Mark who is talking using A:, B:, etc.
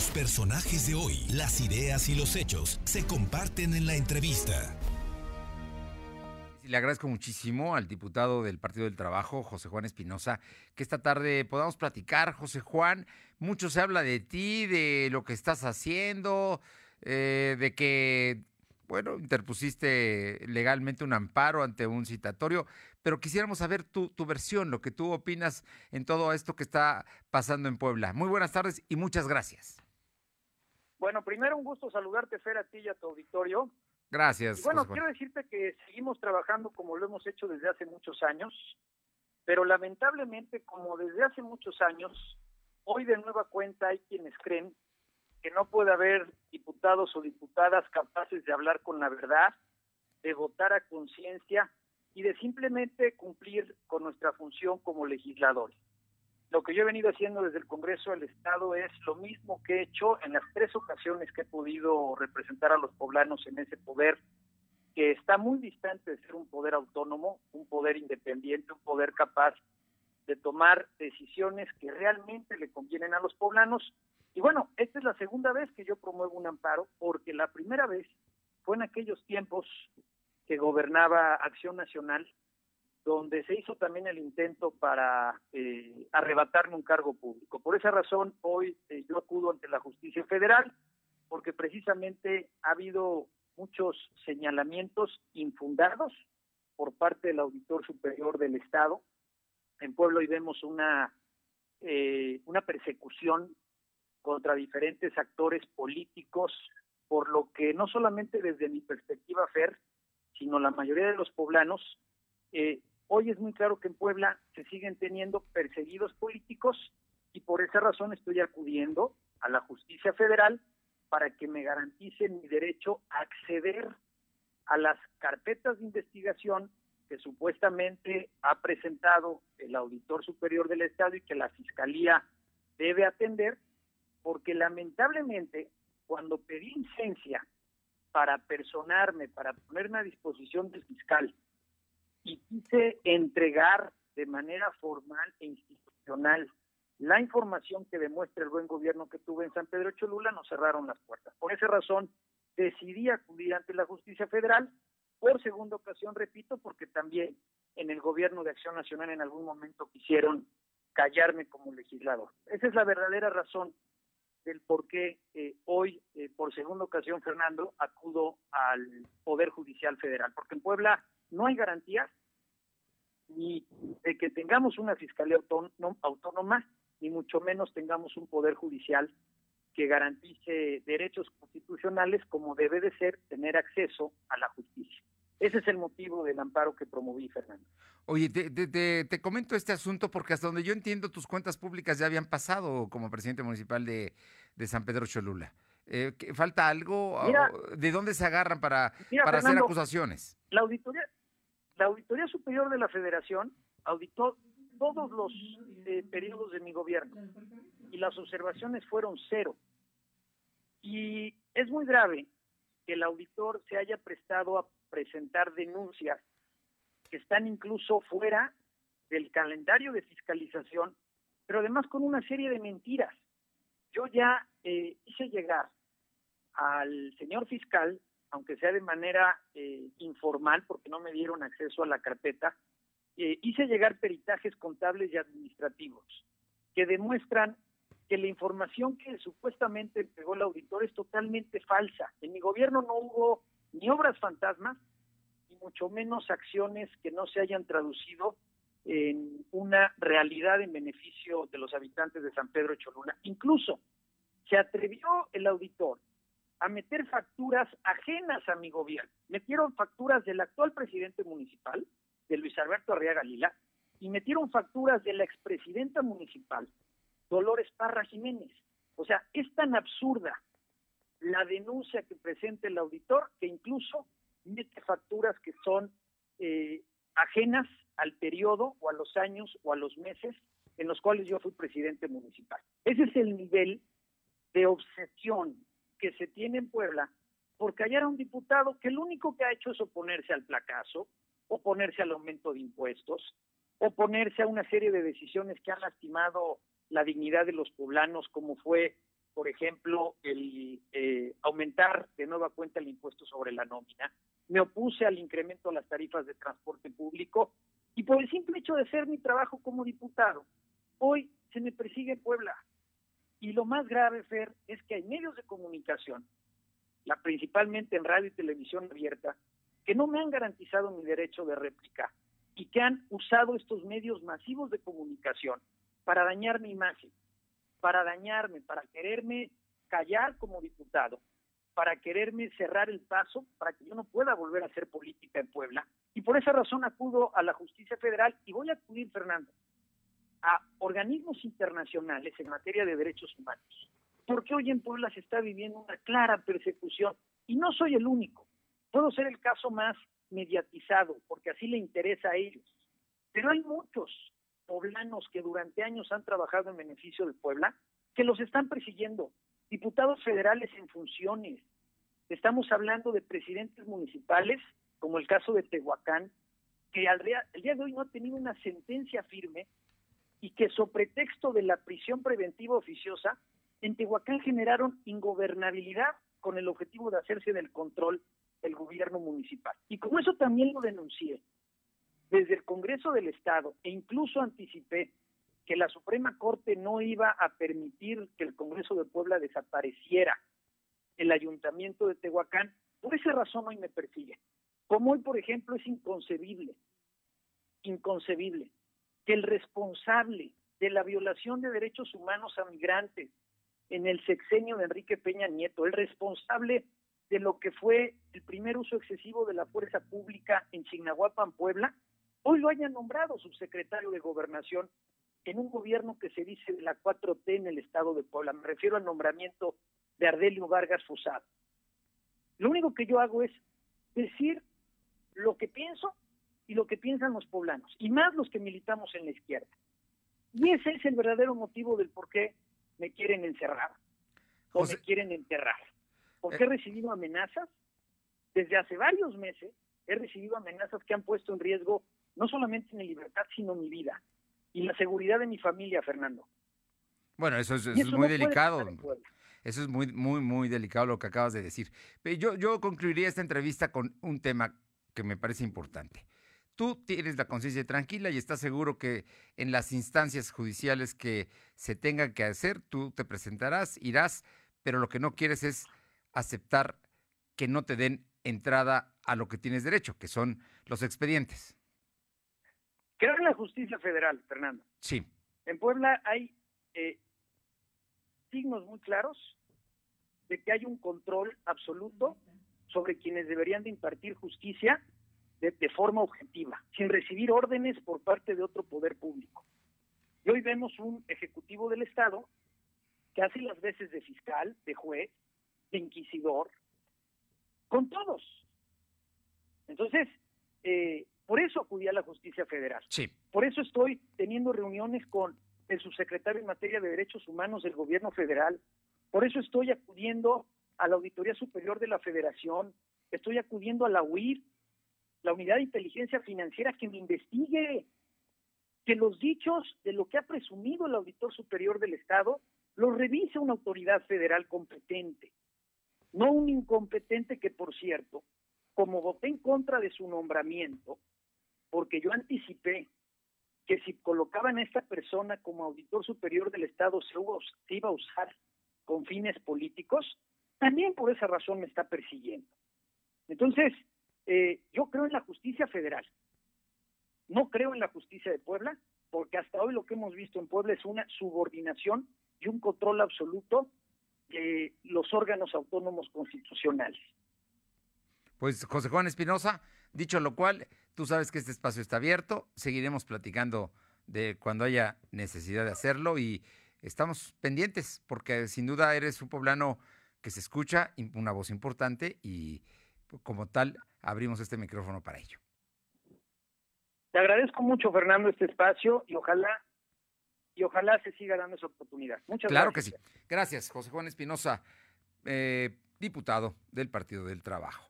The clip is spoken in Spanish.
A: Los personajes de hoy, las ideas y los hechos se comparten en la entrevista.
B: Le agradezco muchísimo al diputado del Partido del Trabajo, José Juan Espinosa, que esta tarde podamos platicar. José Juan, mucho se habla de ti, de lo que estás haciendo, eh, de que, bueno, interpusiste legalmente un amparo ante un citatorio, pero quisiéramos saber tu, tu versión, lo que tú opinas en todo esto que está pasando en Puebla. Muy buenas tardes y muchas gracias.
C: Bueno, primero un gusto saludarte, Fer, a ti y a tu auditorio.
B: Gracias.
C: Y bueno, quiero decirte que seguimos trabajando como lo hemos hecho desde hace muchos años, pero lamentablemente, como desde hace muchos años, hoy de nueva cuenta hay quienes creen que no puede haber diputados o diputadas capaces de hablar con la verdad, de votar a conciencia y de simplemente cumplir con nuestra función como legisladores. Lo que yo he venido haciendo desde el Congreso del Estado es lo mismo que he hecho en las tres ocasiones que he podido representar a los poblanos en ese poder, que está muy distante de ser un poder autónomo, un poder independiente, un poder capaz de tomar decisiones que realmente le convienen a los poblanos. Y bueno, esta es la segunda vez que yo promuevo un amparo, porque la primera vez fue en aquellos tiempos que gobernaba Acción Nacional, donde se hizo también el intento para eh, arrebatarme un cargo público. Por esa razón, hoy eh, yo acudo ante la justicia federal, porque precisamente ha habido muchos señalamientos infundados por parte del auditor superior del Estado. En Pueblo hoy vemos una, eh, una persecución contra diferentes actores políticos, por lo que no solamente desde mi perspectiva, Fer, sino la mayoría de los poblanos, eh, hoy es muy claro que en Puebla se siguen teniendo perseguidos políticos y por esa razón estoy acudiendo a la justicia federal para que me garanticen mi derecho a acceder a las carpetas de investigación que supuestamente ha presentado el auditor superior del Estado y que la Fiscalía debe atender, porque lamentablemente cuando pedí licencia para personarme, para ponerme a disposición del fiscal y quise entregar de manera formal e institucional la información que demuestra el buen gobierno que tuve en San Pedro Cholula, nos cerraron las puertas. Por esa razón decidí acudir ante la justicia federal por segunda ocasión, repito, porque también en el gobierno de Acción Nacional en algún momento quisieron callarme como legislador. Esa es la verdadera razón del por qué eh, hoy, eh, por segunda ocasión, Fernando, acudo al Poder Judicial Federal, porque en Puebla no hay garantías ni de que tengamos una fiscalía autónoma, ni mucho menos tengamos un Poder Judicial que garantice derechos constitucionales como debe de ser tener acceso a la justicia. Ese es el motivo del amparo que promoví, Fernando.
B: Oye, te, te, te, te, comento este asunto porque hasta donde yo entiendo tus cuentas públicas ya habían pasado como presidente municipal de, de San Pedro Cholula. Eh, ¿Falta algo?
C: Mira,
B: ¿De dónde se agarran para,
C: mira,
B: para
C: Fernando,
B: hacer acusaciones?
C: La auditoría, la Auditoría Superior de la Federación auditó todos los eh, periodos de mi gobierno y las observaciones fueron cero. Y es muy grave que el auditor se haya prestado a presentar denuncias que están incluso fuera del calendario de fiscalización, pero además con una serie de mentiras. Yo ya eh, hice llegar al señor fiscal, aunque sea de manera eh, informal, porque no me dieron acceso a la carpeta, eh, hice llegar peritajes contables y administrativos que demuestran que la información que supuestamente entregó el auditor es totalmente falsa. En mi gobierno no hubo ni obras fantasmas, ni mucho menos acciones que no se hayan traducido en una realidad en beneficio de los habitantes de San Pedro Cholula. Incluso se atrevió el auditor a meter facturas ajenas a mi gobierno. Metieron facturas del actual presidente municipal, de Luis Alberto Arriaga Lila, y metieron facturas de la expresidenta municipal, Dolores Parra Jiménez. O sea, es tan absurda la denuncia que presenta el auditor que incluso mete facturas que son eh, ajenas al periodo o a los años o a los meses en los cuales yo fui presidente municipal. Ese es el nivel de obsesión que se tiene en Puebla por callar a un diputado que lo único que ha hecho es oponerse al placazo, oponerse al aumento de impuestos, oponerse a una serie de decisiones que han lastimado la dignidad de los poblanos, como fue por ejemplo, el eh, aumentar de nueva cuenta el impuesto sobre la nómina, me opuse al incremento de las tarifas de transporte público y por el simple hecho de ser mi trabajo como diputado, hoy se me persigue en Puebla. Y lo más grave, Fer, es que hay medios de comunicación, la principalmente en radio y televisión abierta, que no me han garantizado mi derecho de réplica y que han usado estos medios masivos de comunicación para dañar mi imagen, para dañarme, para quererme callar como diputado, para quererme cerrar el paso, para que yo no pueda volver a hacer política en Puebla. Y por esa razón acudo a la justicia federal y voy a acudir, Fernando, a organismos internacionales en materia de derechos humanos. Porque hoy en Puebla se está viviendo una clara persecución y no soy el único. Puedo ser el caso más mediatizado porque así le interesa a ellos. Pero hay muchos poblanos que durante años han trabajado en beneficio de Puebla que los están persiguiendo. Diputados federales en funciones. Estamos hablando de presidentes municipales, como el caso de Tehuacán, que al día, el día de hoy no ha tenido una sentencia firme y que sobre pretexto de la prisión preventiva oficiosa, en Tehuacán generaron ingobernabilidad con el objetivo de hacerse del control del gobierno municipal. Y como eso también lo denuncié desde el Congreso del Estado e incluso anticipé que la Suprema Corte no iba a permitir que el Congreso de Puebla desapareciera el ayuntamiento de Tehuacán, por esa razón hoy me persigue. Como hoy, por ejemplo, es inconcebible, inconcebible que el responsable de la violación de derechos humanos a migrantes en el sexenio de Enrique Peña Nieto, el responsable de lo que fue el primer uso excesivo de la fuerza pública en Chignahuapan, Puebla, hoy lo haya nombrado subsecretario de Gobernación en un gobierno que se dice de la 4T en el estado de Puebla. Me refiero al nombramiento de Ardelio Vargas Fusado. Lo único que yo hago es decir lo que pienso y lo que piensan los poblanos, y más los que militamos en la izquierda. Y ese es el verdadero motivo del por qué me quieren encerrar o me quieren enterrar. Porque he eh. recibido amenazas desde hace varios meses, he recibido amenazas que han puesto en riesgo no solamente mi libertad, sino mi vida y la seguridad de mi familia, Fernando.
B: Bueno, eso es, muy delicado. Eso es muy, muy, muy delicado lo que acabas de decir. Yo, yo concluiría esta entrevista con un tema que me parece importante tú tienes la conciencia tranquila y estás seguro que en las instancias judiciales que se tengan que hacer, tú te presentarás, irás, pero lo que no quieres es aceptar que no te den entrada a lo que tienes derecho, que son los expedientes.
C: Creo en la justicia federal, Fernando.
B: Sí.
C: En Puebla hay eh, signos muy claros de que hay un control absoluto sobre quienes deberían de impartir justicia de, forma objetiva, sin recibir órdenes por parte de otro poder público. Y hoy vemos un ejecutivo del Estado que hace las veces de fiscal, de juez, de inquisidor, con todos. Entonces, eh, por eso acudí a la justicia federal.
B: Sí.
C: Por eso estoy teniendo reuniones con el subsecretario en materia de derechos humanos del gobierno federal. Por eso estoy acudiendo a la Auditoría Superior de la Federación. Estoy acudiendo a la UIR la unidad de inteligencia financiera que me investigue, que los dichos de lo que ha presumido el auditor superior del Estado los revise una autoridad federal competente, no un incompetente que, por cierto, como voté en contra de su nombramiento, porque yo anticipé que si colocaban a esta persona como auditor superior del Estado se, se iba a usar con fines políticos, también por esa razón me está persiguiendo. Entonces, eh, yo creo en la justicia federal. No creo en la justicia de Puebla, porque hasta hoy lo que hemos visto en Puebla es una subordinación y un control absoluto de los órganos autónomos constitucionales.
B: Pues José Juan Espinosa, dicho lo cual, tú sabes que este espacio está abierto, seguiremos platicando de cuando haya necesidad de hacerlo y estamos pendientes porque sin duda eres un poblano que se escucha, una voz importante y como tal abrimos este micrófono para ello.
C: Te agradezco mucho, Fernando, este espacio y ojalá y ojalá se siga dando esa oportunidad. Muchas
B: claro
C: gracias.
B: Claro que sí. Gracias, José Juan Espinosa, eh, diputado del Partido del Trabajo.